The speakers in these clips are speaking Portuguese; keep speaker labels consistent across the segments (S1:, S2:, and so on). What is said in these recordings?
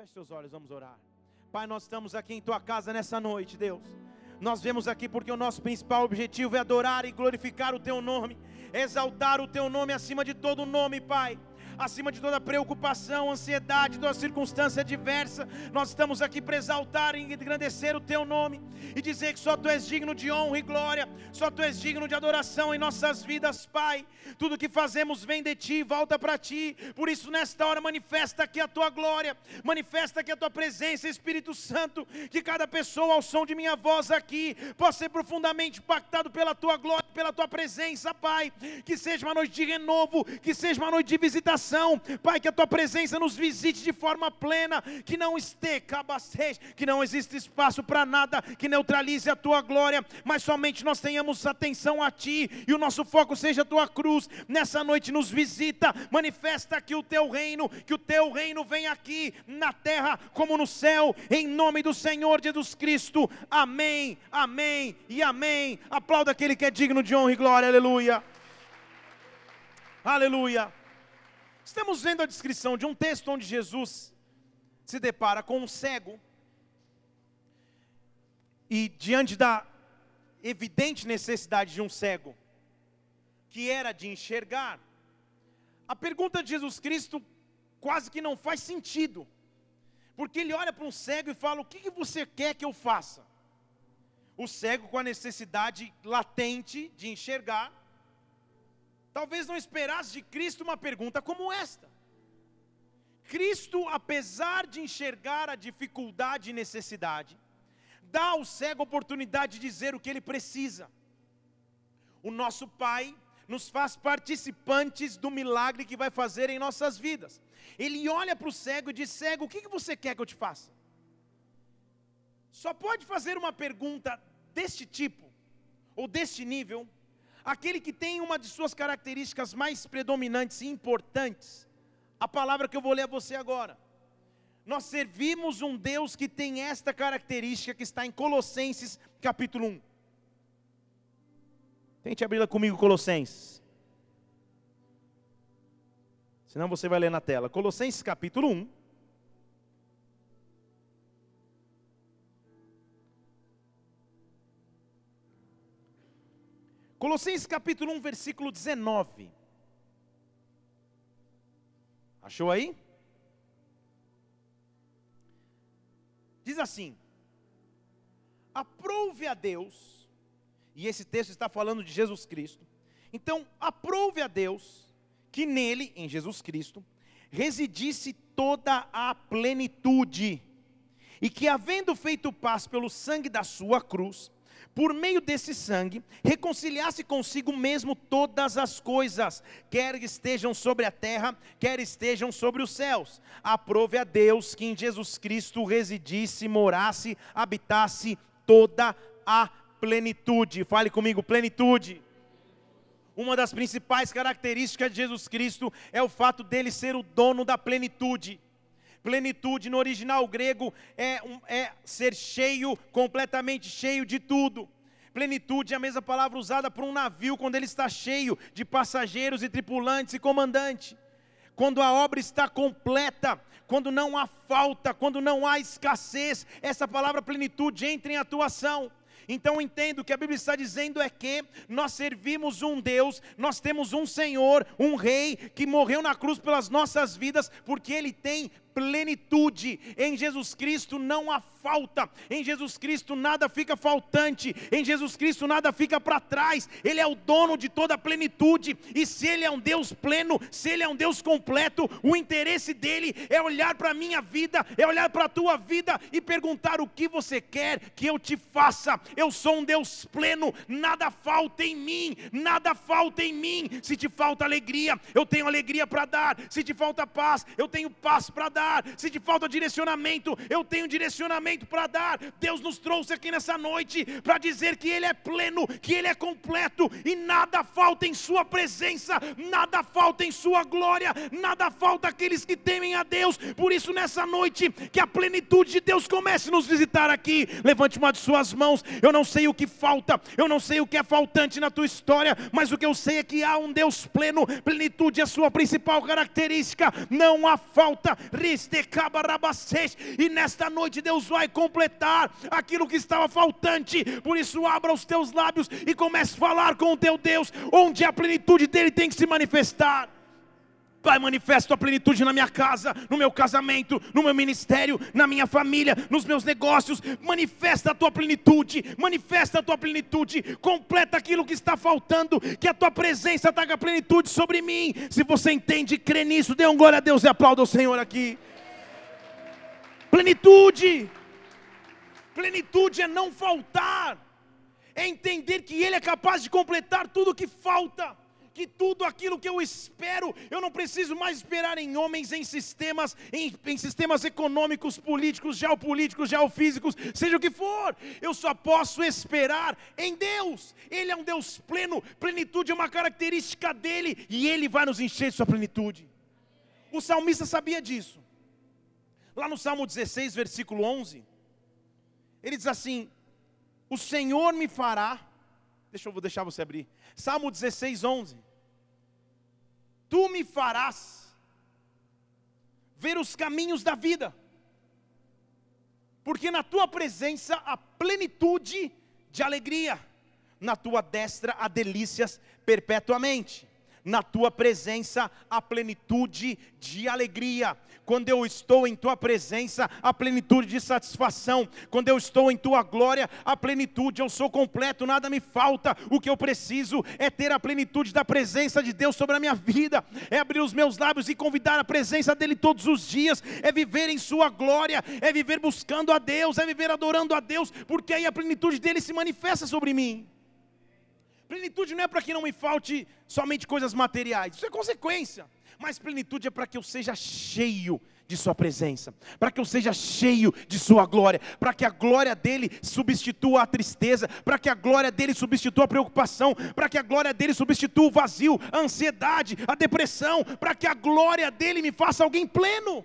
S1: Feche seus olhos, vamos orar. Pai, nós estamos aqui em tua casa nessa noite, Deus. Nós vemos aqui porque o nosso principal objetivo é adorar e glorificar o teu nome, exaltar o teu nome acima de todo nome, Pai acima de toda preocupação, ansiedade, toda circunstância adversa. Nós estamos aqui para exaltar e engrandecer o teu nome e dizer que só tu és digno de honra e glória, só tu és digno de adoração em nossas vidas, Pai. Tudo que fazemos vem de ti, volta para ti. Por isso, nesta hora, manifesta aqui a tua glória, manifesta aqui a tua presença, Espírito Santo. Que cada pessoa, ao som de minha voz aqui, possa ser profundamente impactado pela tua glória, pela tua presença, Pai. Que seja uma noite de renovo, que seja uma noite de visitação Pai, que a tua presença nos visite de forma plena, que não esteja, que não existe espaço para nada que neutralize a tua glória, mas somente nós tenhamos atenção a ti e o nosso foco seja a tua cruz. Nessa noite nos visita, manifesta aqui o teu reino, que o teu reino venha aqui na terra como no céu, em nome do Senhor Jesus Cristo. Amém, amém e amém. Aplauda aquele que é digno de honra e glória, aleluia. Aleluia. Estamos vendo a descrição de um texto onde Jesus se depara com um cego e diante da evidente necessidade de um cego, que era de enxergar, a pergunta de Jesus Cristo quase que não faz sentido, porque ele olha para um cego e fala: O que, que você quer que eu faça? O cego com a necessidade latente de enxergar, talvez não esperasse de Cristo uma pergunta como esta. Cristo, apesar de enxergar a dificuldade e necessidade, dá ao cego a oportunidade de dizer o que ele precisa. O nosso Pai nos faz participantes do milagre que vai fazer em nossas vidas. Ele olha para o cego e diz: Cego, o que você quer que eu te faça? Só pode fazer uma pergunta deste tipo, ou deste nível, aquele que tem uma de suas características mais predominantes e importantes, a palavra que eu vou ler a você agora. Nós servimos um Deus que tem esta característica que está em Colossenses capítulo 1. Tente abri-la comigo, Colossenses. Senão você vai ler na tela. Colossenses capítulo 1. Colossenses capítulo 1, versículo 19. Achou aí? Diz assim: Aprove a Deus, e esse texto está falando de Jesus Cristo. Então, aprove a Deus que nele, em Jesus Cristo, residisse toda a plenitude, e que, havendo feito paz pelo sangue da sua cruz, por meio desse sangue, reconciliasse consigo mesmo todas as coisas, quer estejam sobre a terra, quer estejam sobre os céus. Aprove a Deus que em Jesus Cristo residisse, morasse, habitasse toda a plenitude. Fale comigo, plenitude. Uma das principais características de Jesus Cristo é o fato dele ser o dono da plenitude. Plenitude no original grego é, um, é ser cheio, completamente cheio de tudo. Plenitude é a mesma palavra usada por um navio quando ele está cheio de passageiros e tripulantes e comandante. Quando a obra está completa, quando não há falta, quando não há escassez, essa palavra plenitude entra em atuação. Então entendo que a Bíblia está dizendo é que nós servimos um Deus, nós temos um Senhor, um Rei que morreu na cruz pelas nossas vidas, porque Ele tem plenitude. Em Jesus Cristo não há falta. Em Jesus Cristo nada fica faltante. Em Jesus Cristo nada fica para trás. Ele é o dono de toda a plenitude. E se Ele é um Deus pleno, se Ele é um Deus completo, o interesse dele é olhar para a minha vida, é olhar para a tua vida e perguntar o que você quer que eu te faça. Eu sou um Deus pleno, nada falta em mim, nada falta em mim. Se te falta alegria, eu tenho alegria para dar. Se te falta paz, eu tenho paz para dar dar, se te falta direcionamento, eu tenho direcionamento para dar. Deus nos trouxe aqui nessa noite para dizer que Ele é pleno, que Ele é completo e nada falta em Sua presença, nada falta em Sua glória, nada falta aqueles que temem a Deus. Por isso, nessa noite, que a plenitude de Deus comece a nos visitar aqui. Levante uma de Suas mãos. Eu não sei o que falta, eu não sei o que é faltante na tua história, mas o que eu sei é que há um Deus pleno, plenitude é a sua principal característica, não há falta. E nesta noite Deus vai completar aquilo que estava faltante. Por isso, abra os teus lábios e comece a falar com o teu Deus, onde a plenitude dele tem que se manifestar. Pai, manifesta a plenitude na minha casa, no meu casamento, no meu ministério, na minha família, nos meus negócios. Manifesta a tua plenitude, manifesta a tua plenitude, completa aquilo que está faltando, que a tua presença traga plenitude sobre mim. Se você entende e crê nisso, dê um glória a Deus e aplauda o Senhor aqui. Plenitude, plenitude é não faltar, é entender que Ele é capaz de completar tudo o que falta que tudo aquilo que eu espero, eu não preciso mais esperar em homens, em sistemas, em, em, sistemas econômicos, políticos, geopolíticos, geofísicos, seja o que for, eu só posso esperar em Deus. Ele é um Deus pleno, plenitude é uma característica dele e ele vai nos encher de sua plenitude. O salmista sabia disso. Lá no Salmo 16, versículo 11, ele diz assim: O Senhor me fará Deixa eu vou deixar você abrir. Salmo 16, 11. Tu me farás ver os caminhos da vida, porque na tua presença há plenitude de alegria, na tua destra há delícias perpetuamente na tua presença a plenitude de alegria. Quando eu estou em tua presença, a plenitude de satisfação. Quando eu estou em tua glória, a plenitude, eu sou completo, nada me falta. O que eu preciso é ter a plenitude da presença de Deus sobre a minha vida, é abrir os meus lábios e convidar a presença dele todos os dias, é viver em sua glória, é viver buscando a Deus, é viver adorando a Deus, porque aí a plenitude dele se manifesta sobre mim. Plenitude não é para que não me falte somente coisas materiais, isso é consequência. Mas plenitude é para que eu seja cheio de Sua presença, para que eu seja cheio de Sua glória, para que a glória dele substitua a tristeza, para que a glória dele substitua a preocupação, para que a glória dele substitua o vazio, a ansiedade, a depressão, para que a glória dele me faça alguém pleno.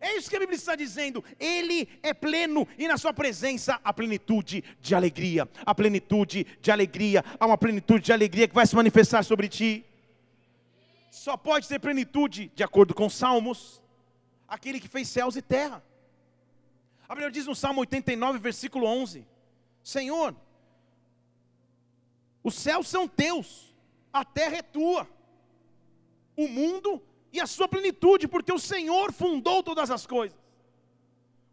S1: É isso que a Bíblia está dizendo. Ele é pleno e na sua presença há plenitude de alegria. A plenitude de alegria, há uma plenitude de alegria que vai se manifestar sobre ti. Só pode ter plenitude, de acordo com Salmos, aquele que fez céus e terra. A Bíblia diz no Salmo 89, versículo 11: Senhor, os céus são teus, a terra é tua, o mundo e a sua plenitude, porque o Senhor fundou todas as coisas.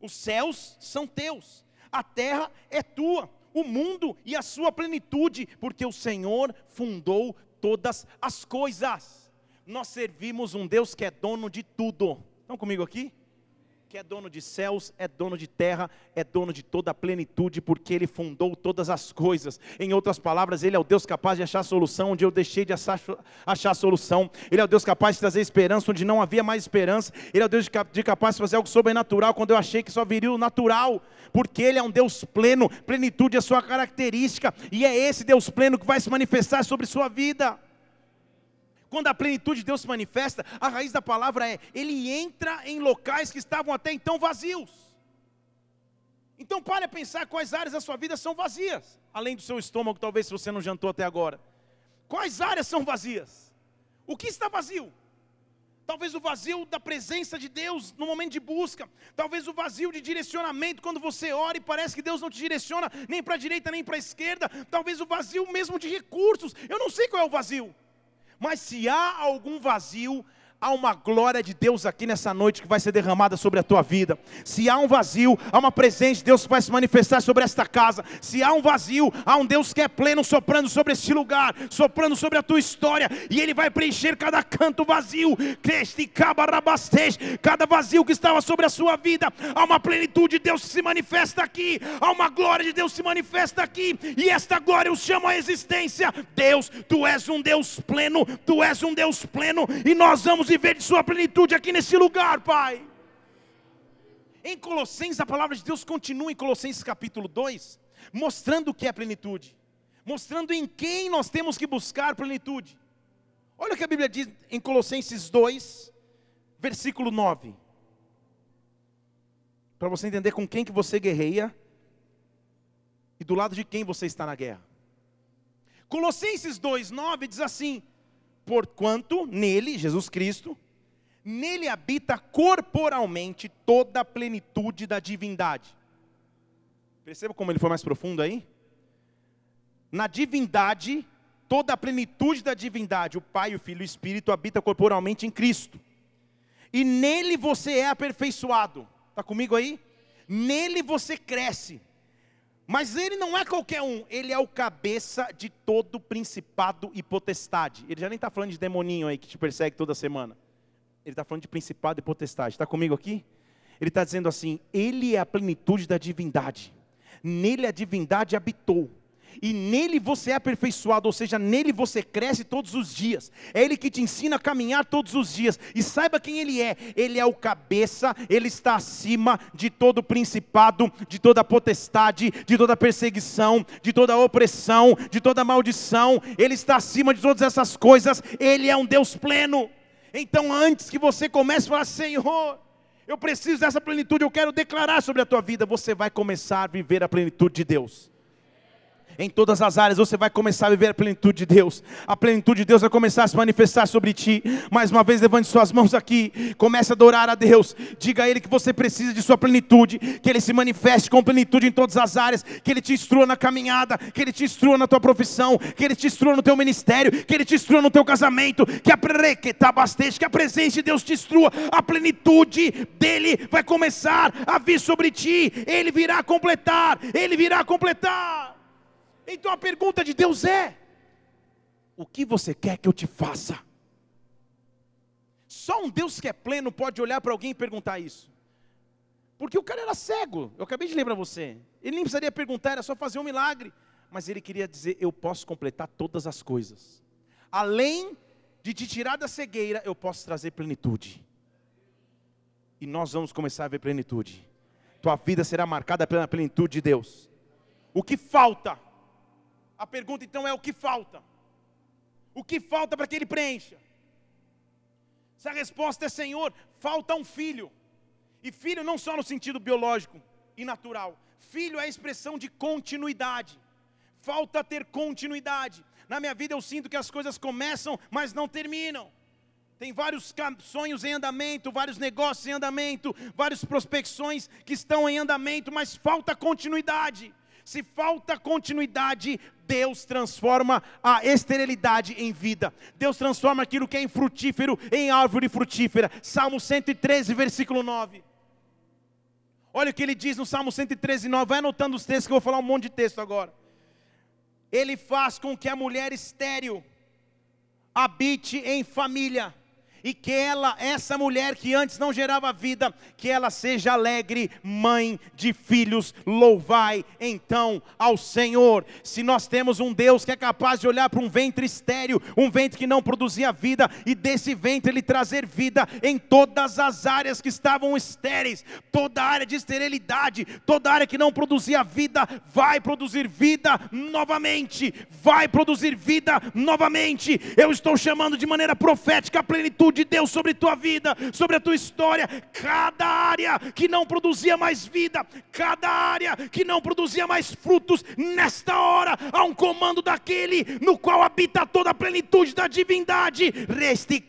S1: Os céus são teus, a terra é tua, o mundo e a sua plenitude, porque o Senhor fundou todas as coisas. Nós servimos um Deus que é dono de tudo. Estão comigo aqui? Que é dono de céus, é dono de terra, é dono de toda a plenitude, porque Ele fundou todas as coisas. Em outras palavras, Ele é o Deus capaz de achar solução onde eu deixei de achar, achar solução. Ele é o Deus capaz de trazer esperança onde não havia mais esperança. Ele é o Deus de, capaz de fazer algo sobrenatural quando eu achei que só viria o natural. Porque Ele é um Deus pleno, plenitude é sua característica, e é esse Deus pleno que vai se manifestar sobre sua vida. Quando a plenitude de Deus se manifesta, a raiz da palavra é: Ele entra em locais que estavam até então vazios. Então pare a pensar quais áreas da sua vida são vazias, além do seu estômago, talvez se você não jantou até agora. Quais áreas são vazias? O que está vazio? Talvez o vazio da presença de Deus no momento de busca. Talvez o vazio de direcionamento quando você ora e parece que Deus não te direciona nem para a direita nem para a esquerda. Talvez o vazio mesmo de recursos. Eu não sei qual é o vazio. Mas se há algum vazio, há uma glória de Deus aqui nessa noite que vai ser derramada sobre a tua vida. Se há um vazio, há uma presença de Deus que vai se manifestar sobre esta casa. Se há um vazio, há um Deus que é pleno soprando sobre este lugar, soprando sobre a tua história, e Ele vai preencher cada canto vazio, cada vazio que estava sobre a sua vida. Há uma plenitude de Deus que se manifesta aqui, há uma glória de Deus que se manifesta aqui, e esta glória eu chamo a existência. Deus, tu és um Deus pleno, tu és um Deus pleno, e nós vamos viver de Sua plenitude aqui nesse lugar, Pai. Em Colossenses, a palavra de Deus continua em Colossenses capítulo 2, mostrando o que é plenitude, mostrando em quem nós temos que buscar plenitude. Olha o que a Bíblia diz em Colossenses 2, versículo 9. Para você entender com quem que você guerreia e do lado de quem você está na guerra. Colossenses 2:9 diz assim: porquanto nele, Jesus Cristo, Nele habita corporalmente toda a plenitude da divindade. Perceba como ele foi mais profundo aí? Na divindade, toda a plenitude da divindade, o Pai, o Filho e o Espírito habita corporalmente em Cristo. E nele você é aperfeiçoado. Está comigo aí? Nele você cresce. Mas ele não é qualquer um, ele é o cabeça de todo principado e potestade. Ele já nem está falando de demoninho aí que te persegue toda semana. Ele está falando de principado e potestade. Está comigo aqui? Ele está dizendo assim: Ele é a plenitude da divindade. Nele a divindade habitou e nele você é aperfeiçoado, ou seja, nele você cresce todos os dias. É ele que te ensina a caminhar todos os dias. E saiba quem ele é: ele é o cabeça, ele está acima de todo principado, de toda potestade, de toda perseguição, de toda opressão, de toda maldição. Ele está acima de todas essas coisas. Ele é um Deus pleno. Então, antes que você comece a falar, Senhor, eu preciso dessa plenitude, eu quero declarar sobre a tua vida, você vai começar a viver a plenitude de Deus em todas as áreas, você vai começar a viver a plenitude de Deus. A plenitude de Deus vai começar a se manifestar sobre ti. Mais uma vez, levante suas mãos aqui. Comece a adorar a Deus. Diga a Ele que você precisa de sua plenitude. Que Ele se manifeste com plenitude em todas as áreas. Que Ele te instrua na caminhada. Que Ele te instrua na tua profissão. Que Ele te instrua no teu ministério. Que Ele te instrua no teu casamento. Que a bastante, que a presença de Deus te instrua. A plenitude dEle vai começar a vir sobre ti. Ele virá completar. Ele virá completar. Então a pergunta de Deus é: o que você quer que eu te faça? Só um Deus que é pleno pode olhar para alguém e perguntar isso. Porque o cara era cego, eu acabei de ler para você. Ele nem precisaria perguntar, era só fazer um milagre. Mas ele queria dizer: Eu posso completar todas as coisas. Além de te tirar da cegueira, eu posso trazer plenitude. E nós vamos começar a ver plenitude. Tua vida será marcada pela plenitude de Deus. O que falta? A pergunta então é: o que falta? O que falta para que ele preencha? Se a resposta é Senhor, falta um filho. E filho não só no sentido biológico e natural. Filho é a expressão de continuidade. Falta ter continuidade. Na minha vida eu sinto que as coisas começam, mas não terminam. Tem vários sonhos em andamento, vários negócios em andamento, várias prospecções que estão em andamento, mas falta continuidade. Se falta continuidade, Deus transforma a esterilidade em vida. Deus transforma aquilo que é infrutífero em árvore frutífera. Salmo 113, versículo 9. Olha o que ele diz no Salmo 113, 9. Vai anotando os textos que eu vou falar um monte de texto agora. Ele faz com que a mulher estéril habite em família e que ela, essa mulher que antes não gerava vida, que ela seja alegre, mãe de filhos, louvai então ao Senhor. Se nós temos um Deus que é capaz de olhar para um ventre estéreo, um ventre que não produzia vida, e desse ventre ele trazer vida em todas as áreas que estavam estéreis, toda área de esterilidade, toda área que não produzia vida, vai produzir vida novamente, vai produzir vida novamente. Eu estou chamando de maneira profética a plenitude de Deus sobre tua vida, sobre a tua história. Cada área que não produzia mais vida, cada área que não produzia mais frutos, nesta hora há um comando daquele no qual habita toda a plenitude da divindade. Resti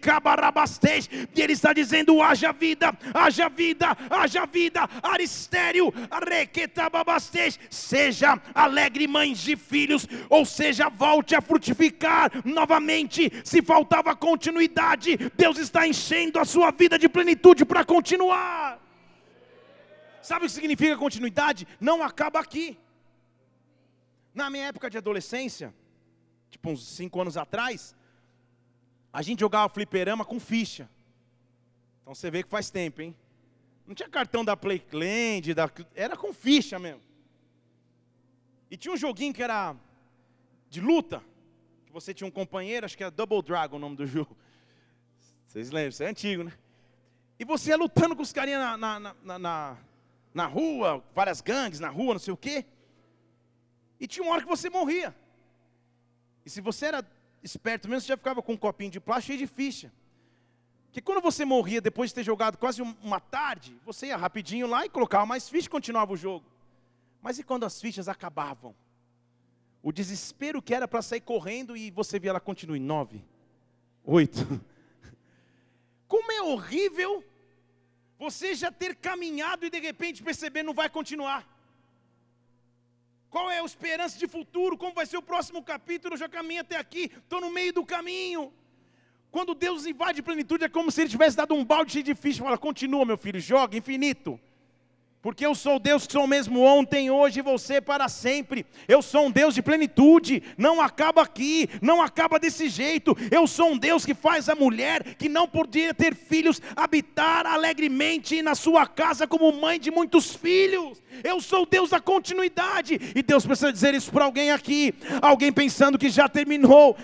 S1: e ele está dizendo: haja vida, haja vida, haja vida, aristério, requetababastej, seja alegre mães de filhos, ou seja, volte a frutificar novamente. Se faltava continuidade, Deus está enchendo a sua vida de plenitude para continuar. Sabe o que significa continuidade? Não acaba aqui. Na minha época de adolescência, tipo uns 5 anos atrás, a gente jogava fliperama com ficha. Então você vê que faz tempo, hein? Não tinha cartão da Playland, da... era com ficha mesmo. E tinha um joguinho que era de luta, que você tinha um companheiro, acho que era Double Dragon o nome do jogo. Vocês lembram, isso é antigo, né? E você ia lutando com os carinhas na, na, na, na, na rua, várias gangues na rua, não sei o quê. E tinha uma hora que você morria. E se você era esperto mesmo, você já ficava com um copinho de plástico cheio de ficha. Que quando você morria, depois de ter jogado quase uma tarde, você ia rapidinho lá e colocava mais ficha e continuava o jogo. Mas e quando as fichas acabavam? O desespero que era para sair correndo e você via ela continue. Nove, oito, horrível você já ter caminhado e de repente perceber não vai continuar? Qual é a esperança de futuro? Como vai ser o próximo capítulo? Eu já caminhei até aqui, estou no meio do caminho. Quando Deus invade plenitude, é como se Ele tivesse dado um balde cheio de ficha. Fala, continua, meu filho, joga, infinito. Porque eu sou Deus que sou mesmo ontem, hoje e você para sempre. Eu sou um Deus de plenitude, não acaba aqui, não acaba desse jeito. Eu sou um Deus que faz a mulher que não podia ter filhos habitar alegremente na sua casa como mãe de muitos filhos. Eu sou Deus da continuidade. E Deus precisa dizer isso para alguém aqui. Alguém pensando que já terminou,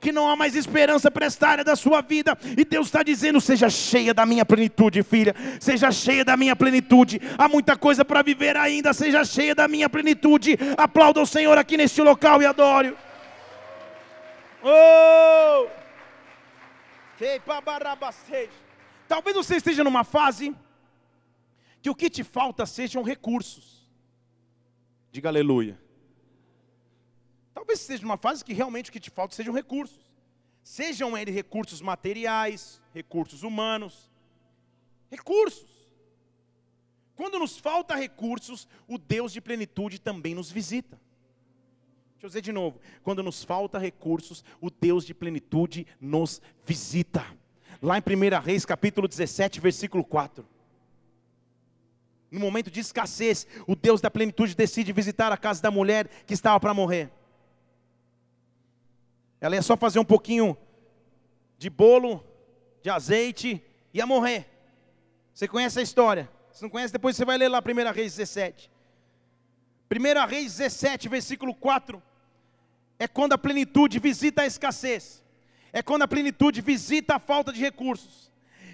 S1: que não há mais esperança para esta área da sua vida. E Deus está dizendo: seja cheia da minha plenitude, filha. Seja cheia da minha plenitude. Há muita coisa para viver ainda. Seja cheia da minha plenitude. Aplauda o Senhor aqui neste local e adore. Oh! Talvez você esteja numa fase que o que te falta sejam recursos. Diga aleluia. Talvez esteja numa fase que realmente o que te falta sejam recursos. Sejam eles recursos materiais, recursos humanos, recursos. Quando nos falta recursos, o Deus de plenitude também nos visita. Deixa eu dizer de novo: quando nos falta recursos, o Deus de plenitude nos visita. Lá em 1 Reis, capítulo 17, versículo 4. No momento de escassez, o Deus da plenitude decide visitar a casa da mulher que estava para morrer. Ela ia só fazer um pouquinho de bolo, de azeite, ia morrer. Você conhece a história? Se não conhece, depois você vai ler lá 1 Reis 17. 1 Reis 17, versículo 4. É quando a plenitude visita a escassez. É quando a plenitude visita a falta de recursos.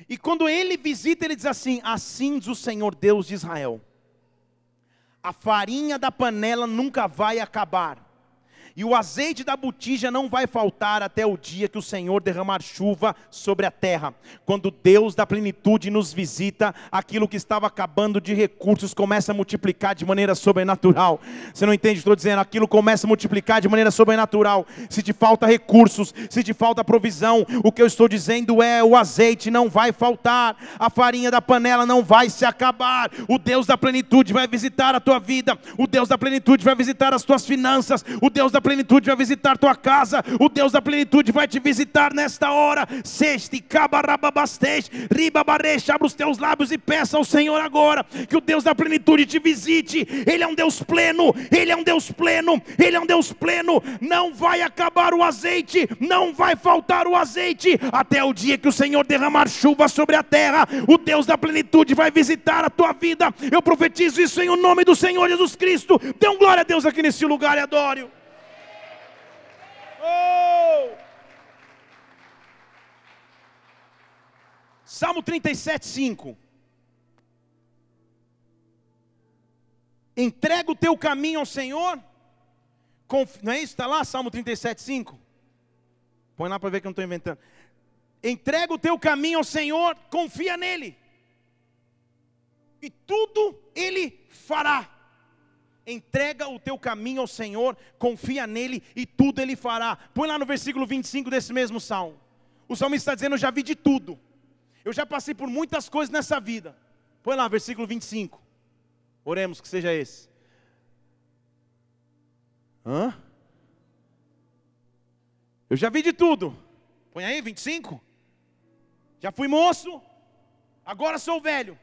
S1: E quando ele visita, ele diz assim: Assim diz o Senhor Deus de Israel: A farinha da panela nunca vai acabar e o azeite da botija não vai faltar até o dia que o Senhor derramar chuva sobre a terra. Quando Deus da plenitude nos visita, aquilo que estava acabando de recursos começa a multiplicar de maneira sobrenatural. Você não entende? Estou dizendo, aquilo começa a multiplicar de maneira sobrenatural. Se te falta recursos, se te falta provisão, o que eu estou dizendo é: o azeite não vai faltar, a farinha da panela não vai se acabar. O Deus da plenitude vai visitar a tua vida, o Deus da plenitude vai visitar as tuas finanças, o Deus da plenitude vai visitar tua casa, o Deus da plenitude vai te visitar nesta hora. Sexte, cabarababastej, ribabaresh, abra os teus lábios e peça ao Senhor agora que o Deus da plenitude te visite. Ele é um Deus pleno, Ele é um Deus pleno, Ele é um Deus pleno. Não vai acabar o azeite, não vai faltar o azeite, até o dia que o Senhor derramar chuva sobre a terra. O Deus da plenitude vai visitar a tua vida. Eu profetizo isso em o nome do Senhor Jesus Cristo. Dê um glória a Deus aqui nesse lugar e adore. Oh! Salmo 37, 5. Entrega o teu caminho ao Senhor. Conf... Não é isso? Está lá, Salmo 37, 5. Põe lá para ver que eu não estou inventando. Entrega o teu caminho ao Senhor, confia nele. E tudo ele fará entrega o teu caminho ao Senhor, confia nele e tudo ele fará. Põe lá no versículo 25 desse mesmo salmo. O salmista está dizendo: Eu já vi de tudo, eu já passei por muitas coisas nessa vida. Põe lá, versículo 25. Oremos que seja esse. Hã? Eu já vi de tudo. Põe aí, 25. Já fui moço, agora sou velho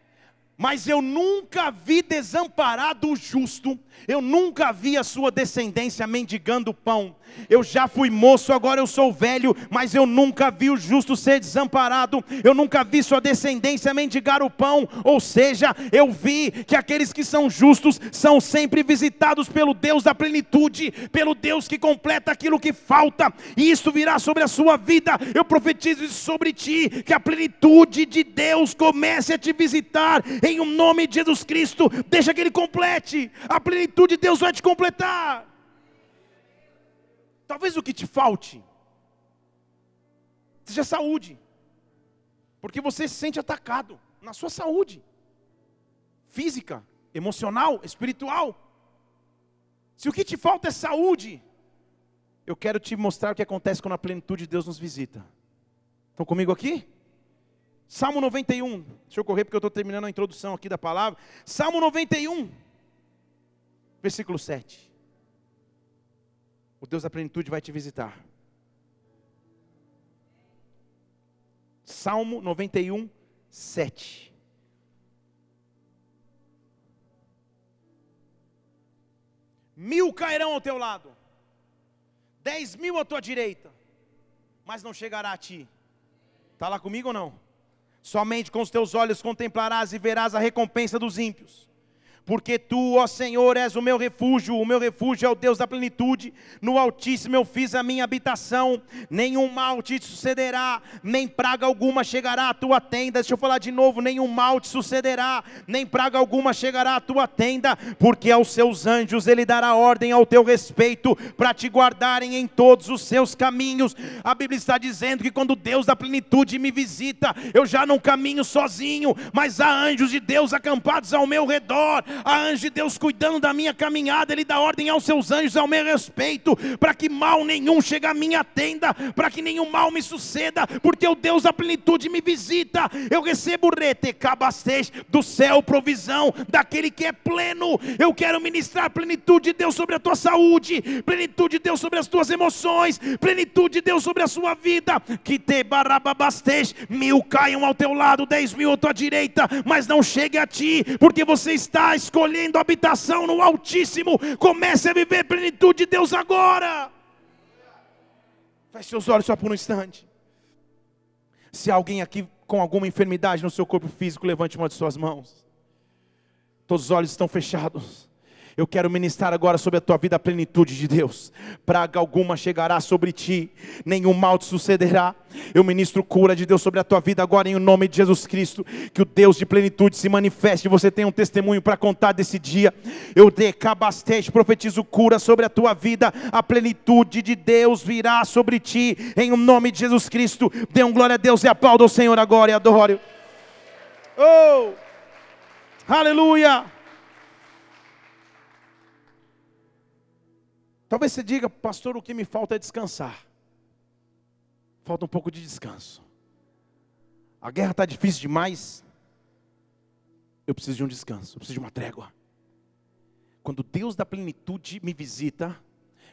S1: mas eu nunca vi desamparado o justo, eu nunca vi a sua descendência mendigando pão. Eu já fui moço, agora eu sou velho, mas eu nunca vi o justo ser desamparado, eu nunca vi sua descendência mendigar o pão. Ou seja, eu vi que aqueles que são justos são sempre visitados pelo Deus da plenitude, pelo Deus que completa aquilo que falta, e isso virá sobre a sua vida. Eu profetizo isso sobre ti, que a plenitude de Deus comece a te visitar em um nome de Jesus Cristo, deixa que Ele complete, a plenitude de Deus vai te completar. Talvez o que te falte seja saúde, porque você se sente atacado na sua saúde física, emocional, espiritual. Se o que te falta é saúde, eu quero te mostrar o que acontece quando a plenitude de Deus nos visita. Estão comigo aqui? Salmo 91. Deixa eu correr porque eu estou terminando a introdução aqui da palavra. Salmo 91, versículo 7. O Deus da plenitude vai te visitar. Salmo 91, 7. Mil cairão ao teu lado, dez mil à tua direita, mas não chegará a ti. Está lá comigo ou não? Somente com os teus olhos contemplarás e verás a recompensa dos ímpios porque tu, ó Senhor, és o meu refúgio, o meu refúgio é o Deus da plenitude, no Altíssimo eu fiz a minha habitação, nenhum mal te sucederá, nem praga alguma chegará à tua tenda. Deixa eu falar de novo: nenhum mal te sucederá, nem praga alguma chegará à tua tenda, porque aos seus anjos ele dará ordem ao teu respeito, para te guardarem em todos os seus caminhos. A Bíblia está dizendo que quando Deus da plenitude me visita, eu já não caminho sozinho, mas há anjos de Deus acampados ao meu redor a anjo de Deus cuidando da minha caminhada, Ele dá ordem aos seus anjos ao meu respeito, para que mal nenhum chegue à minha tenda, para que nenhum mal me suceda, porque o Deus da plenitude me visita. Eu recebo rete cabastez do céu, provisão daquele que é pleno. Eu quero ministrar plenitude de Deus sobre a tua saúde, plenitude de Deus sobre as tuas emoções, plenitude de Deus sobre a sua vida. Que te barababastez, mil caiam ao teu lado, dez mil à tua direita, mas não chegue a ti, porque você está escolhendo habitação no Altíssimo, comece a viver a plenitude de Deus agora. Feche seus olhos só por um instante. Se alguém aqui com alguma enfermidade no seu corpo físico, levante uma de suas mãos. Todos os olhos estão fechados. Eu quero ministrar agora sobre a tua vida a plenitude de Deus. Praga alguma chegará sobre ti, nenhum mal te sucederá. Eu ministro cura de Deus sobre a tua vida agora em nome de Jesus Cristo. Que o Deus de plenitude se manifeste. Você tem um testemunho para contar desse dia. Eu decabastete, profetizo cura sobre a tua vida. A plenitude de Deus virá sobre ti em nome de Jesus Cristo. Dê um glória a Deus e aplauda o Senhor agora e adore. Oh! Aleluia! Talvez você diga, pastor, o que me falta é descansar. Falta um pouco de descanso. A guerra está difícil demais. Eu preciso de um descanso, eu preciso de uma trégua. Quando Deus da plenitude me visita,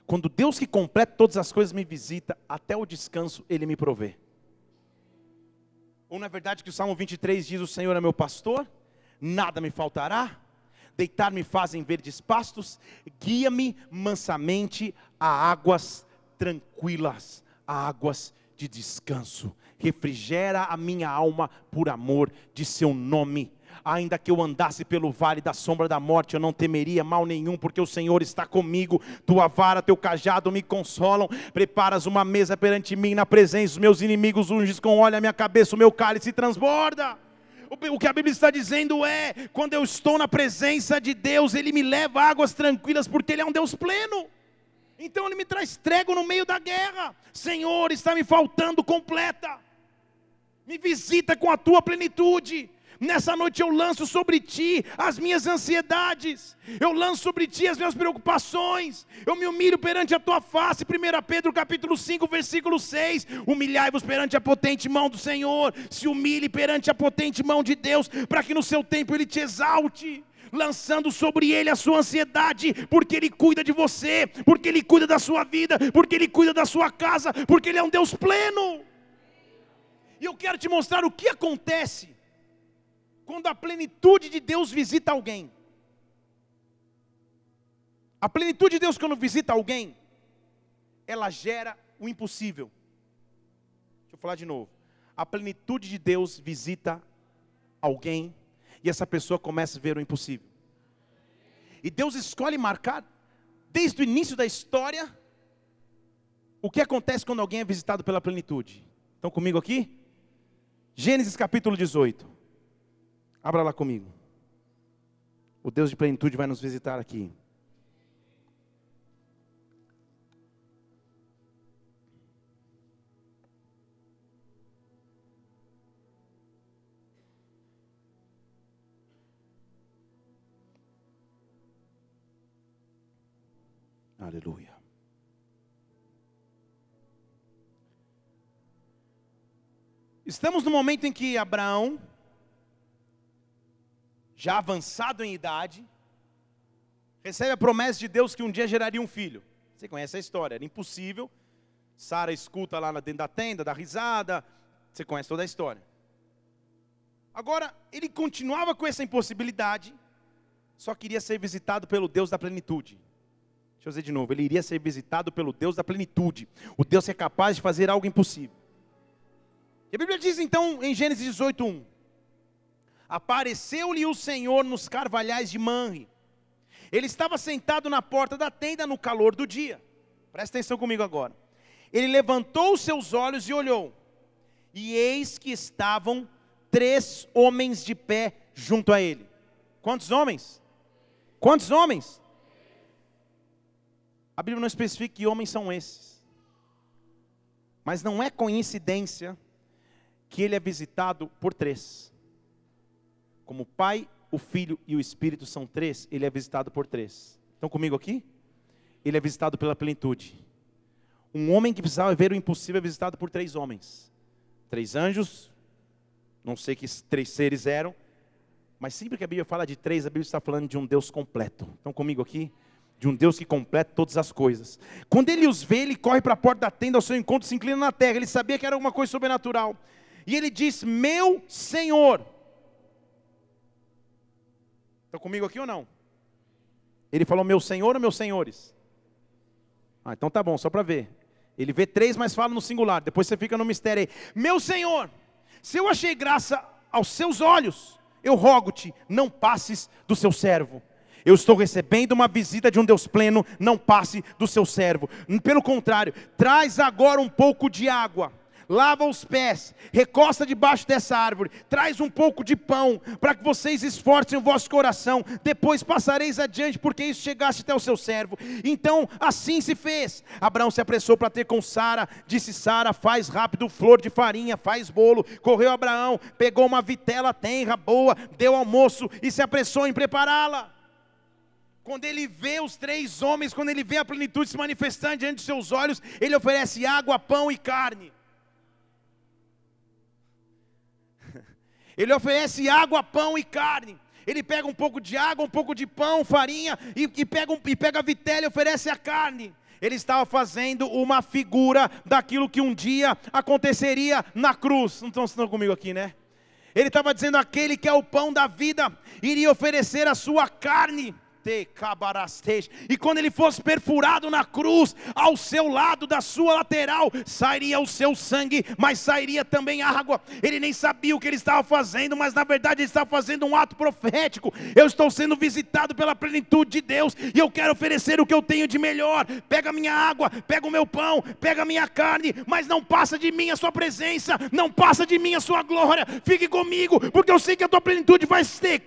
S1: quando Deus que completa todas as coisas me visita, até o descanso Ele me provê. Ou na é verdade que o Salmo 23 diz: O Senhor é meu pastor, nada me faltará deitar-me fazem verdes pastos, guia-me mansamente a águas tranquilas, a águas de descanso. Refrigera a minha alma por amor de seu nome. Ainda que eu andasse pelo vale da sombra da morte, eu não temeria mal nenhum, porque o Senhor está comigo. Tua vara, teu cajado me consolam. Preparas uma mesa perante mim na presença dos meus inimigos, unges com óleo a minha cabeça, o meu cálice transborda o que a Bíblia está dizendo é: quando eu estou na presença de Deus, Ele me leva a águas tranquilas, porque Ele é um Deus pleno. Então Ele me traz trégua no meio da guerra. Senhor, está me faltando completa. Me visita com a tua plenitude. Nessa noite eu lanço sobre ti as minhas ansiedades, eu lanço sobre ti as minhas preocupações, eu me humilho perante a tua face. 1 Pedro capítulo 5, versículo 6. Humilhai-vos perante a potente mão do Senhor, se humilhe perante a potente mão de Deus, para que no seu tempo ele te exalte lançando sobre ele a sua ansiedade, porque ele cuida de você, porque ele cuida da sua vida, porque ele cuida da sua casa, porque ele é um Deus pleno. E eu quero te mostrar o que acontece quando a plenitude de Deus visita alguém. A plenitude de Deus, quando visita alguém, ela gera o impossível. Deixa eu falar de novo. A plenitude de Deus visita alguém e essa pessoa começa a ver o impossível. E Deus escolhe marcar, desde o início da história, o que acontece quando alguém é visitado pela plenitude. Estão comigo aqui? Gênesis capítulo 18. Abra lá comigo. O Deus de plenitude vai nos visitar aqui. Aleluia. Estamos no momento em que Abraão, já avançado em idade, recebe a promessa de Deus que um dia geraria um filho. Você conhece a história, era impossível. Sara escuta lá dentro da tenda, dá risada. Você conhece toda a história. Agora, ele continuava com essa impossibilidade, só queria ser visitado pelo Deus da plenitude. Deixa eu dizer de novo, ele iria ser visitado pelo Deus da plenitude, o Deus que é capaz de fazer algo impossível. E a Bíblia diz então em Gênesis 18:1: Apareceu-lhe o Senhor nos carvalhais de Manre. Ele estava sentado na porta da tenda no calor do dia. Presta atenção comigo agora. Ele levantou os seus olhos e olhou. E eis que estavam três homens de pé junto a ele. Quantos homens? Quantos homens? A Bíblia não especifica que homens são esses. Mas não é coincidência que ele é visitado por três. Como o Pai, o Filho e o Espírito são três, ele é visitado por três. Estão comigo aqui? Ele é visitado pela plenitude. Um homem que precisava ver o impossível é visitado por três homens. Três anjos, não sei que três seres eram, mas sempre que a Bíblia fala de três, a Bíblia está falando de um Deus completo. Estão comigo aqui? De um Deus que completa todas as coisas. Quando ele os vê, ele corre para a porta da tenda ao seu encontro, se inclina na terra. Ele sabia que era alguma coisa sobrenatural. E ele diz: Meu Senhor. Estão comigo aqui ou não? Ele falou: Meu Senhor ou meus senhores? Ah, então tá bom, só para ver. Ele vê três, mas fala no singular. Depois você fica no mistério aí. Meu Senhor, se eu achei graça aos seus olhos, eu rogo-te, não passes do seu servo. Eu estou recebendo uma visita de um Deus pleno, não passe do seu servo. Pelo contrário, traz agora um pouco de água lava os pés, recosta debaixo dessa árvore, traz um pouco de pão, para que vocês esforcem o vosso coração, depois passareis adiante, porque isso chegaste até o seu servo. Então assim se fez. Abraão se apressou para ter com Sara, disse Sara: faz rápido flor de farinha, faz bolo. Correu Abraão, pegou uma vitela tenra, boa, deu almoço e se apressou em prepará-la. Quando ele vê os três homens, quando ele vê a plenitude se manifestando diante dos seus olhos, ele oferece água, pão e carne. Ele oferece água, pão e carne. Ele pega um pouco de água, um pouco de pão, farinha, e, e pega, um, e pega a vitela e oferece a carne. Ele estava fazendo uma figura daquilo que um dia aconteceria na cruz. Não estão, estão comigo aqui, né? Ele estava dizendo: aquele que é o pão da vida iria oferecer a sua carne. E quando ele fosse perfurado na cruz, ao seu lado da sua lateral, sairia o seu sangue, mas sairia também água. Ele nem sabia o que ele estava fazendo, mas na verdade ele estava fazendo um ato profético. Eu estou sendo visitado pela plenitude de Deus e eu quero oferecer o que eu tenho de melhor. Pega minha água, pega o meu pão, pega a minha carne, mas não passa de mim a sua presença, não passa de mim a sua glória. Fique comigo, porque eu sei que a tua plenitude vai ser,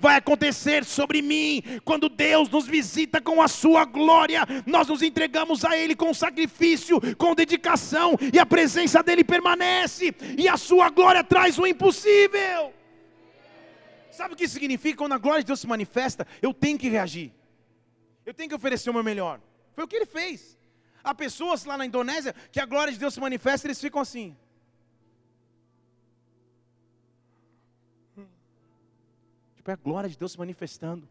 S1: vai acontecer sobre mim quando Deus nos visita com a sua glória, nós nos entregamos a Ele com sacrifício, com dedicação, e a presença dEle permanece, e a sua glória traz o impossível. Sabe o que significa? Quando a glória de Deus se manifesta, eu tenho que reagir, eu tenho que oferecer o meu melhor. Foi o que ele fez. Há pessoas lá na Indonésia que a glória de Deus se manifesta eles ficam assim. Tipo, é a glória de Deus se manifestando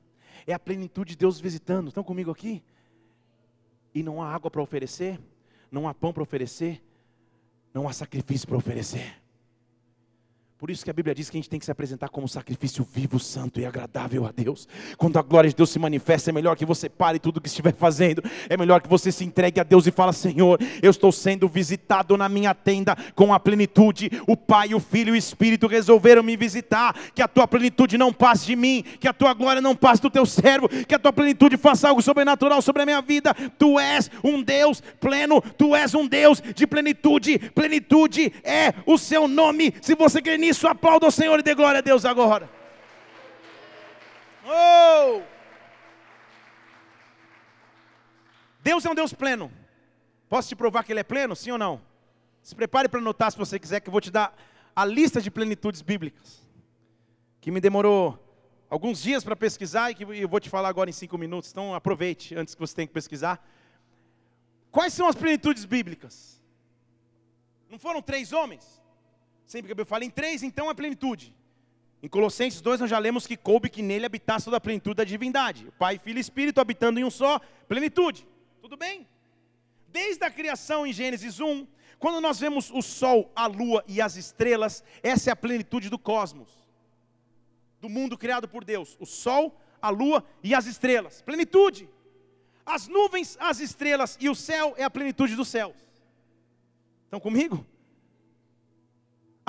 S1: é a plenitude de Deus visitando. Estão comigo aqui? E não há água para oferecer, não há pão para oferecer, não há sacrifício para oferecer. Por isso que a Bíblia diz que a gente tem que se apresentar como sacrifício vivo, santo e agradável a Deus. Quando a glória de Deus se manifesta, é melhor que você pare tudo o que estiver fazendo. É melhor que você se entregue a Deus e fale: Senhor, eu estou sendo visitado na minha tenda com a plenitude. O Pai, o Filho e o Espírito resolveram me visitar. Que a tua plenitude não passe de mim, que a tua glória não passe do teu servo, que a tua plenitude faça algo sobrenatural sobre a minha vida. Tu és um Deus pleno, tu és um Deus de plenitude. Plenitude é o seu nome. Se você quer nisso, isso, aplauda o Senhor e dê glória a Deus agora. Oh! Deus é um Deus pleno. Posso te provar que Ele é pleno, sim ou não? Se prepare para anotar se você quiser, que eu vou te dar a lista de plenitudes bíblicas. Que me demorou alguns dias para pesquisar e que eu vou te falar agora em cinco minutos. Então aproveite antes que você tenha que pesquisar. Quais são as plenitudes bíblicas? Não foram três homens? Sempre que Bíblia fala em três, então é plenitude. Em Colossenses 2 nós já lemos que coube que nele habitasse toda a plenitude da divindade. Pai, Filho e Espírito habitando em um só, plenitude. Tudo bem? Desde a criação em Gênesis 1, quando nós vemos o sol, a lua e as estrelas, essa é a plenitude do cosmos. Do mundo criado por Deus. O sol, a lua e as estrelas. Plenitude. As nuvens, as estrelas e o céu é a plenitude dos céus. Estão comigo?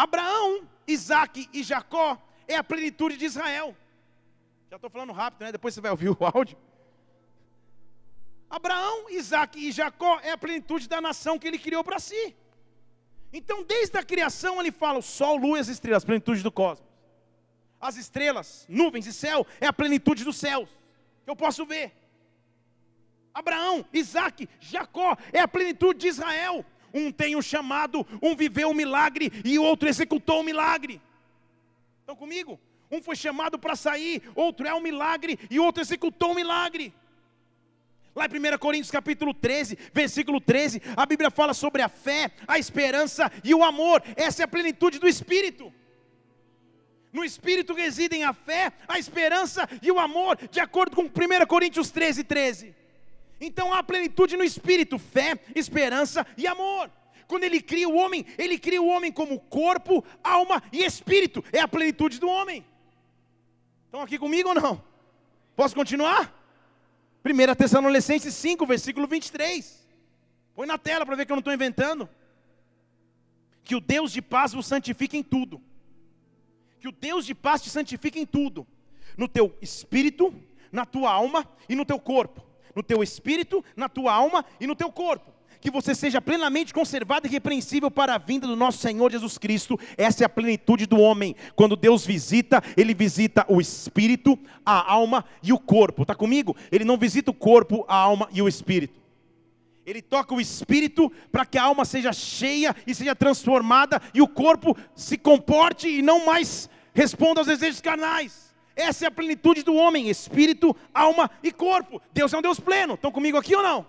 S1: Abraão, Isaac e Jacó é a plenitude de Israel. Já estou falando rápido, né? Depois você vai ouvir o áudio. Abraão, Isaac e Jacó é a plenitude da nação que ele criou para si. Então, desde a criação, ele fala: o sol, lua e as estrelas, plenitude do cosmos. As estrelas, nuvens e céu é a plenitude dos céus, que eu posso ver. Abraão, Isaac, Jacó é a plenitude de Israel. Um tem um chamado, um viveu um milagre e o outro executou um milagre. Estão comigo? Um foi chamado para sair, outro é um milagre e outro executou um milagre. Lá em 1 Coríntios capítulo 13, versículo 13, a Bíblia fala sobre a fé, a esperança e o amor. Essa é a plenitude do Espírito. No Espírito residem a fé, a esperança e o amor, de acordo com 1 Coríntios 13, 13. Então há plenitude no Espírito, fé, esperança e amor. Quando ele cria o homem, ele cria o homem como corpo, alma e espírito. É a plenitude do homem. Estão aqui comigo ou não? Posso continuar? 1 Tessalonicenses 5, versículo 23. Põe na tela para ver que eu não estou inventando. Que o Deus de paz vos santifique em tudo. Que o Deus de paz te santifique em tudo. No teu espírito, na tua alma e no teu corpo. No teu espírito, na tua alma e no teu corpo que você seja plenamente conservado e repreensível para a vinda do nosso Senhor Jesus Cristo. Essa é a plenitude do homem. Quando Deus visita, Ele visita o espírito, a alma e o corpo. Está comigo? Ele não visita o corpo, a alma e o espírito. Ele toca o espírito para que a alma seja cheia e seja transformada e o corpo se comporte e não mais responda aos desejos carnais. Essa é a plenitude do homem: espírito, alma e corpo. Deus é um Deus pleno. Estão comigo aqui ou não?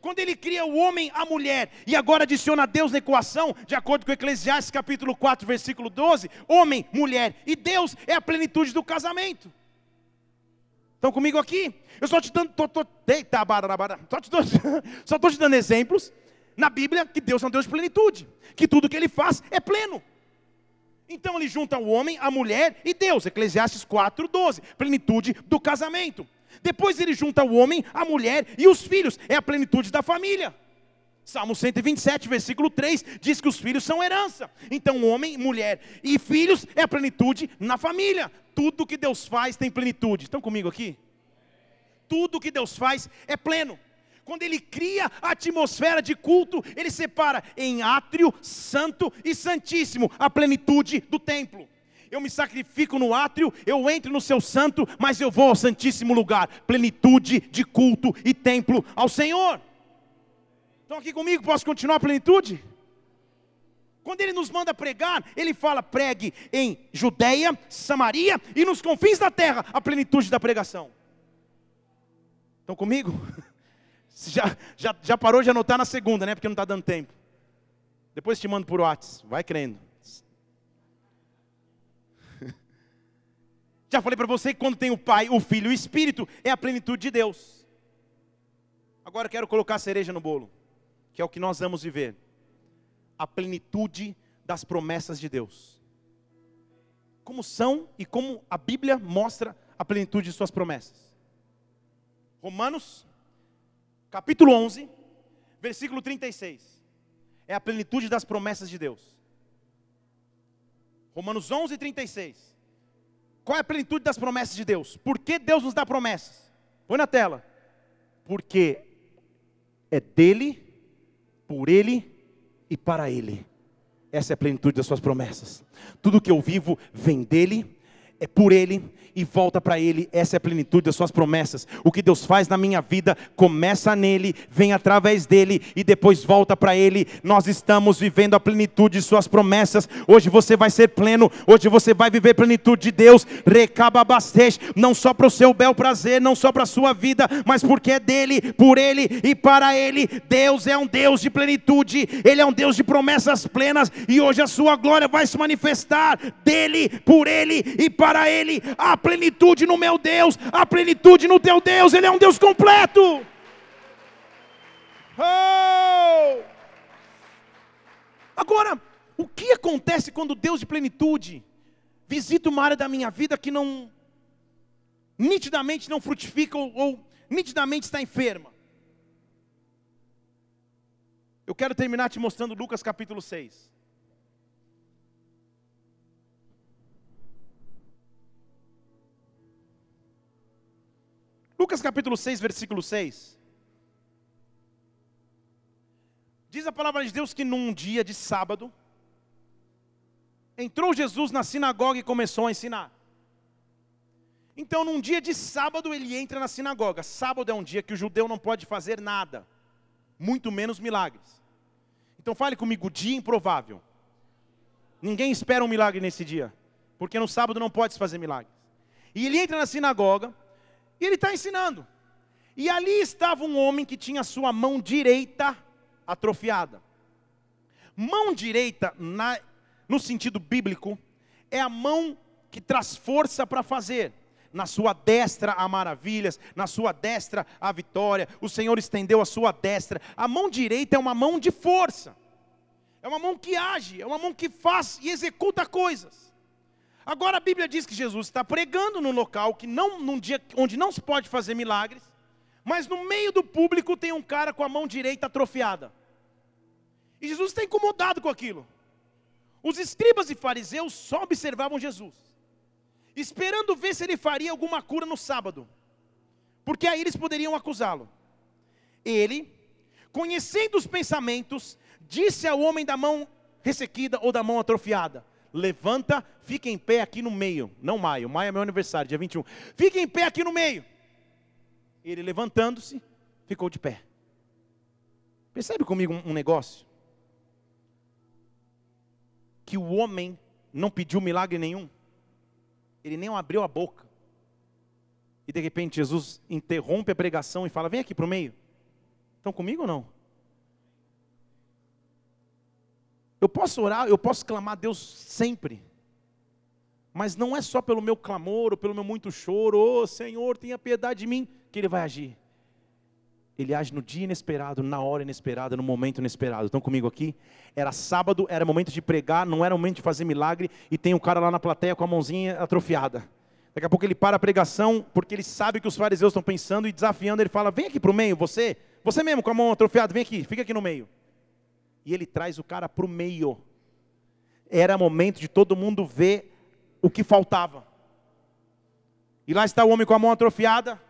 S1: Quando ele cria o homem, a mulher, e agora adiciona Deus na equação, de acordo com Eclesiastes capítulo 4, versículo 12, homem, mulher e Deus é a plenitude do casamento. Estão comigo aqui? Eu só te dando, tô, tô, eita, barabara, só te só estou te dando exemplos na Bíblia que Deus é um Deus de plenitude, que tudo que Ele faz é pleno. Então ele junta o homem, a mulher e Deus, Eclesiastes 4, 12, plenitude do casamento. Depois ele junta o homem, a mulher e os filhos, é a plenitude da família. Salmo 127, versículo 3, diz que os filhos são herança. Então, homem, mulher e filhos é a plenitude na família. Tudo que Deus faz tem plenitude. Estão comigo aqui? Tudo que Deus faz é pleno. Quando Ele cria a atmosfera de culto, Ele separa em átrio, santo e santíssimo a plenitude do templo eu me sacrifico no átrio, eu entro no seu santo, mas eu vou ao santíssimo lugar plenitude de culto e templo ao Senhor. Estão aqui comigo? Posso continuar a plenitude? Quando ele nos manda pregar, ele fala: pregue em Judeia, Samaria e nos confins da terra a plenitude da pregação. Estão comigo? Já, já, já parou de anotar na segunda, né? Porque não está dando tempo. Depois te mando por WhatsApp, vai crendo. Já falei para você que quando tem o Pai, o Filho e o Espírito, é a plenitude de Deus. Agora quero colocar a cereja no bolo, que é o que nós vamos viver. A plenitude das promessas de Deus. Como são e como a Bíblia mostra a plenitude de suas promessas. Romanos, capítulo 11, versículo 36. É a plenitude das promessas de Deus. Romanos 11, 36. Qual é a plenitude das promessas de Deus? Por que Deus nos dá promessas? Põe na tela. Porque é dele, por ele e para ele. Essa é a plenitude das suas promessas. Tudo que eu vivo vem dele, é por Ele e volta para Ele. Essa é a plenitude das Suas promessas. O que Deus faz na minha vida começa nele, vem através dele e depois volta para Ele. Nós estamos vivendo a plenitude de Suas promessas. Hoje você vai ser pleno, hoje você vai viver plenitude de Deus. Recaba bastante, não só para o seu bel prazer, não só para a sua vida, mas porque é dele, por Ele e para Ele. Deus é um Deus de plenitude, Ele é um Deus de promessas plenas e hoje a Sua glória vai se manifestar dele, por Ele e para para Ele a plenitude no meu Deus, a plenitude no teu Deus, Ele é um Deus completo. Oh! Agora, o que acontece quando Deus de plenitude visita uma área da minha vida que não, nitidamente não frutifica ou, ou nitidamente está enferma? Eu quero terminar te mostrando Lucas capítulo 6. Lucas capítulo 6, versículo 6. Diz a palavra de Deus que num dia de sábado, entrou Jesus na sinagoga e começou a ensinar. Então, num dia de sábado, ele entra na sinagoga. Sábado é um dia que o judeu não pode fazer nada, muito menos milagres. Então, fale comigo: dia improvável. Ninguém espera um milagre nesse dia, porque no sábado não pode se fazer milagres. E ele entra na sinagoga, e ele está ensinando. E ali estava um homem que tinha sua mão direita atrofiada. Mão direita, na, no sentido bíblico, é a mão que traz força para fazer. Na sua destra há maravilhas, na sua destra há vitória. O Senhor estendeu a sua destra. A mão direita é uma mão de força. É uma mão que age, é uma mão que faz e executa coisas. Agora a Bíblia diz que Jesus está pregando num local que não, num dia onde não se pode fazer milagres, mas no meio do público tem um cara com a mão direita atrofiada. E Jesus está incomodado com aquilo. Os escribas e fariseus só observavam Jesus, esperando ver se ele faria alguma cura no sábado, porque aí eles poderiam acusá-lo. Ele, conhecendo os pensamentos, disse ao homem da mão ressequida ou da mão atrofiada: levanta, fica em pé aqui no meio. Não maio, maio é meu aniversário, dia 21. Fica em pé aqui no meio. Ele levantando-se, ficou de pé. Percebe comigo um, negócio? Que o homem não pediu milagre nenhum. Ele nem abriu a boca. E de repente Jesus interrompe a pregação e fala: Vem aqui para o meio. Estão comigo ou não? Eu posso orar, eu posso clamar a Deus sempre. Mas não é só pelo meu clamor ou pelo meu muito choro, ô oh, Senhor, tenha piedade de mim, que Ele vai agir. Ele age no dia inesperado, na hora inesperada, no momento inesperado. Estão comigo aqui? Era sábado, era momento de pregar, não era momento de fazer milagre, e tem um cara lá na plateia com a mãozinha atrofiada. Daqui a pouco ele para a pregação, porque ele sabe que os fariseus estão pensando e desafiando, ele fala: Vem aqui para o meio, você, você mesmo com a mão atrofiada, vem aqui, fica aqui no meio e ele traz o cara para o meio. Era momento de todo mundo ver o que faltava. E lá está o homem com a mão atrofiada.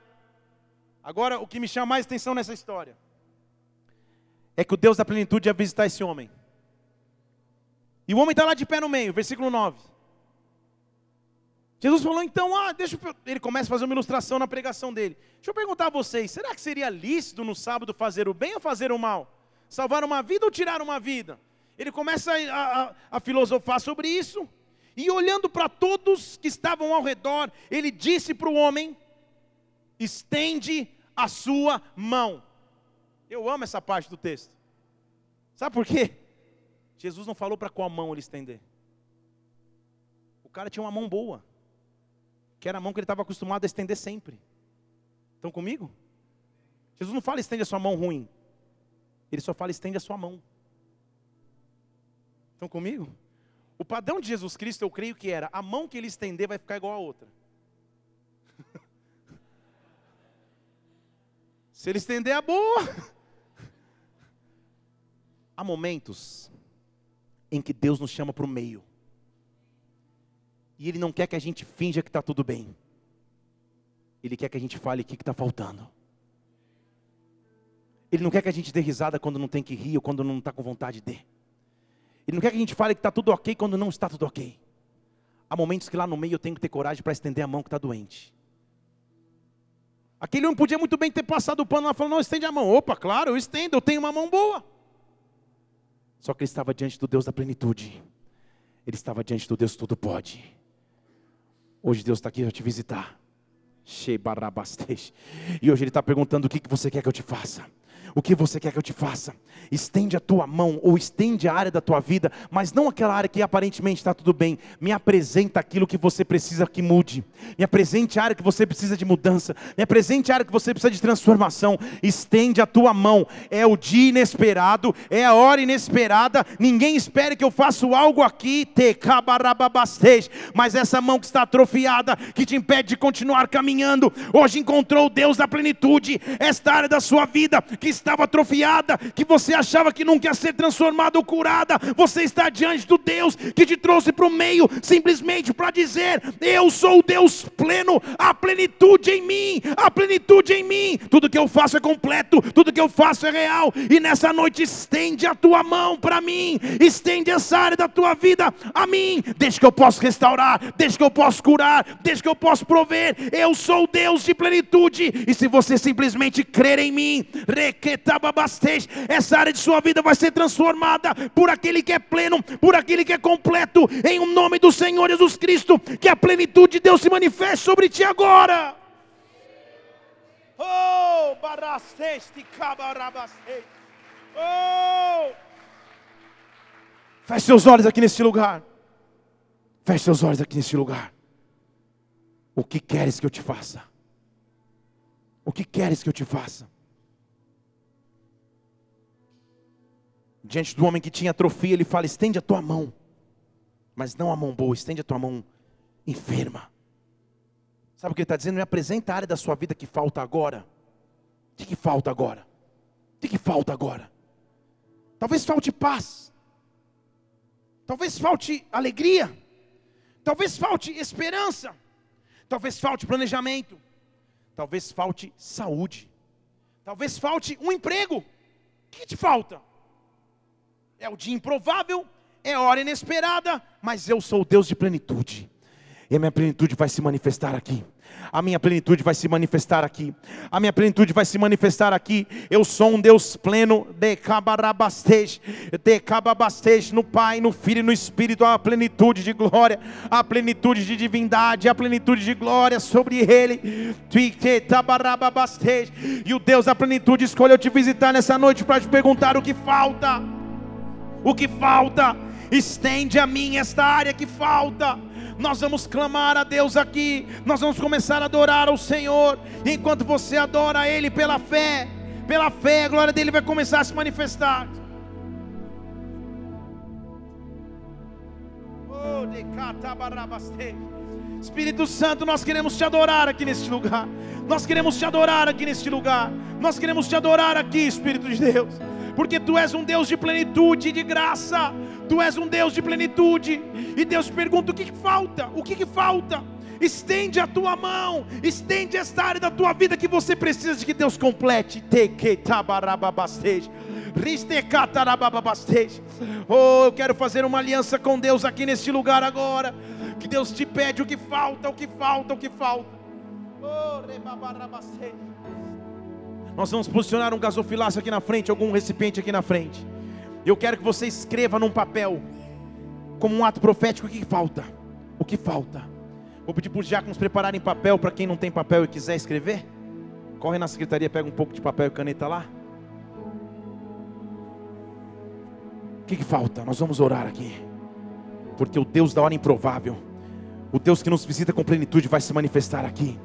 S1: Agora, o que me chama mais atenção nessa história é que o Deus da plenitude ia visitar esse homem. E o homem está lá de pé no meio, versículo 9. Jesus falou então, ah, deixa eu... ele começa a fazer uma ilustração na pregação dele. Deixa eu perguntar a vocês, será que seria lícito no sábado fazer o bem ou fazer o mal? Salvar uma vida ou tirar uma vida? Ele começa a, a, a filosofar sobre isso, e olhando para todos que estavam ao redor, ele disse para o homem: estende a sua mão. Eu amo essa parte do texto. Sabe por quê? Jesus não falou para qual mão ele estender. O cara tinha uma mão boa, que era a mão que ele estava acostumado a estender sempre. Estão comigo? Jesus não fala estende a sua mão ruim. Ele só fala: estende a sua mão. Estão comigo? O padrão de Jesus Cristo, eu creio que era: a mão que ele estender vai ficar igual a outra. Se ele estender a boa. Há momentos em que Deus nos chama para o meio. E Ele não quer que a gente finja que está tudo bem. Ele quer que a gente fale o que está faltando. Ele não quer que a gente dê risada quando não tem que rir ou quando não está com vontade de. Ele não quer que a gente fale que está tudo ok quando não está tudo ok. Há momentos que lá no meio eu tenho que ter coragem para estender a mão que está doente. Aquele homem podia muito bem ter passado o pano lá falando, não, estende a mão. Opa, claro, eu estendo, eu tenho uma mão boa. Só que ele estava diante do Deus da plenitude. Ele estava diante do Deus todo pode. Hoje Deus está aqui para te visitar. E hoje Ele está perguntando o que você quer que eu te faça. O que você quer que eu te faça? Estende a tua mão ou estende a área da tua vida, mas não aquela área que aparentemente está tudo bem. Me apresenta aquilo que você precisa que mude. Me apresente a área que você precisa de mudança. Me apresente a área que você precisa de transformação. Estende a tua mão. É o dia inesperado, é a hora inesperada. Ninguém espere que eu faça algo aqui, mas essa mão que está atrofiada, que te impede de continuar caminhando, hoje encontrou Deus da plenitude, esta área da sua vida que estava atrofiada, que você achava que nunca ia ser transformada ou curada, você está diante do Deus que te trouxe para o meio, simplesmente para dizer: Eu sou o Deus pleno, a plenitude em mim, a plenitude em mim, tudo que eu faço é completo, tudo que eu faço é real, e nessa noite estende a tua mão para mim, estende essa área da tua vida a mim, deixa que eu possa restaurar, deixa que eu possa curar, deixa que eu possa prover, eu sou o Deus de plenitude, e se você simplesmente crer em mim, essa área de sua vida vai ser transformada por aquele que é pleno, por aquele que é completo, em o um nome do Senhor Jesus Cristo, que a plenitude de Deus se manifeste sobre ti agora. Oh. Oh! Feche seus olhos aqui neste lugar. Feche seus olhos aqui neste lugar. O que queres que eu te faça? O que queres que eu te faça? Diante do homem que tinha atrofia, ele fala: estende a tua mão, mas não a mão boa, estende a tua mão enferma. Sabe o que ele está dizendo? Me apresenta a área da sua vida que falta agora. O que, falta agora? O que falta agora? Talvez falte paz, talvez falte alegria, talvez falte esperança, talvez falte planejamento, talvez falte saúde, talvez falte um emprego. O que te falta? É o dia improvável, é hora inesperada, mas eu sou o Deus de plenitude. E a minha plenitude vai se manifestar aqui. A minha plenitude vai se manifestar aqui. A minha plenitude vai se manifestar aqui. Eu sou um Deus pleno de cabarabastej, de no Pai, no Filho e no Espírito. A plenitude de glória, a plenitude de divindade, a plenitude de glória sobre Ele. E o Deus da plenitude escolheu te visitar nessa noite para te perguntar o que falta o que falta, estende a mim esta área que falta. Nós vamos clamar a Deus aqui, nós vamos começar a adorar ao Senhor. Enquanto você adora a Ele pela fé, pela fé, a glória dele vai começar a se manifestar. Oh, Espírito Santo, nós queremos te adorar aqui neste lugar. Nós queremos te adorar aqui neste lugar. Nós queremos te adorar aqui, Espírito de Deus porque tu és um Deus de plenitude e de graça, tu és um Deus de plenitude, e Deus pergunta: o que, que falta? O que, que falta? Estende a tua mão, estende esta área da tua vida que você precisa de que Deus complete. Oh, eu quero fazer uma aliança com Deus aqui neste lugar agora. Que Deus te pede o que falta, o que falta, o que falta. Oh, nós vamos posicionar um gasofilácio aqui na frente, algum recipiente aqui na frente. Eu quero que você escreva num papel, como um ato profético, o que falta. O que falta. Vou pedir para os diáconos prepararem papel para quem não tem papel e quiser escrever. Corre na secretaria, pega um pouco de papel e caneta lá. O que, que falta? Nós vamos orar aqui. Porque o Deus da hora improvável, o Deus que nos visita com plenitude, vai se manifestar aqui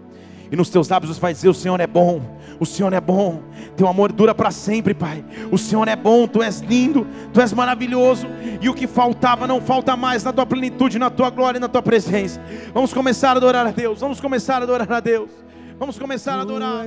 S1: e nos teus lábios vai dizer: O Senhor é bom, o Senhor é bom, teu amor dura para sempre, Pai. O Senhor é bom, tu és lindo, tu és maravilhoso, e o que faltava não falta mais na tua plenitude, na tua glória e na tua presença. Vamos começar a adorar a Deus, vamos começar a adorar a Deus, vamos começar a adorar.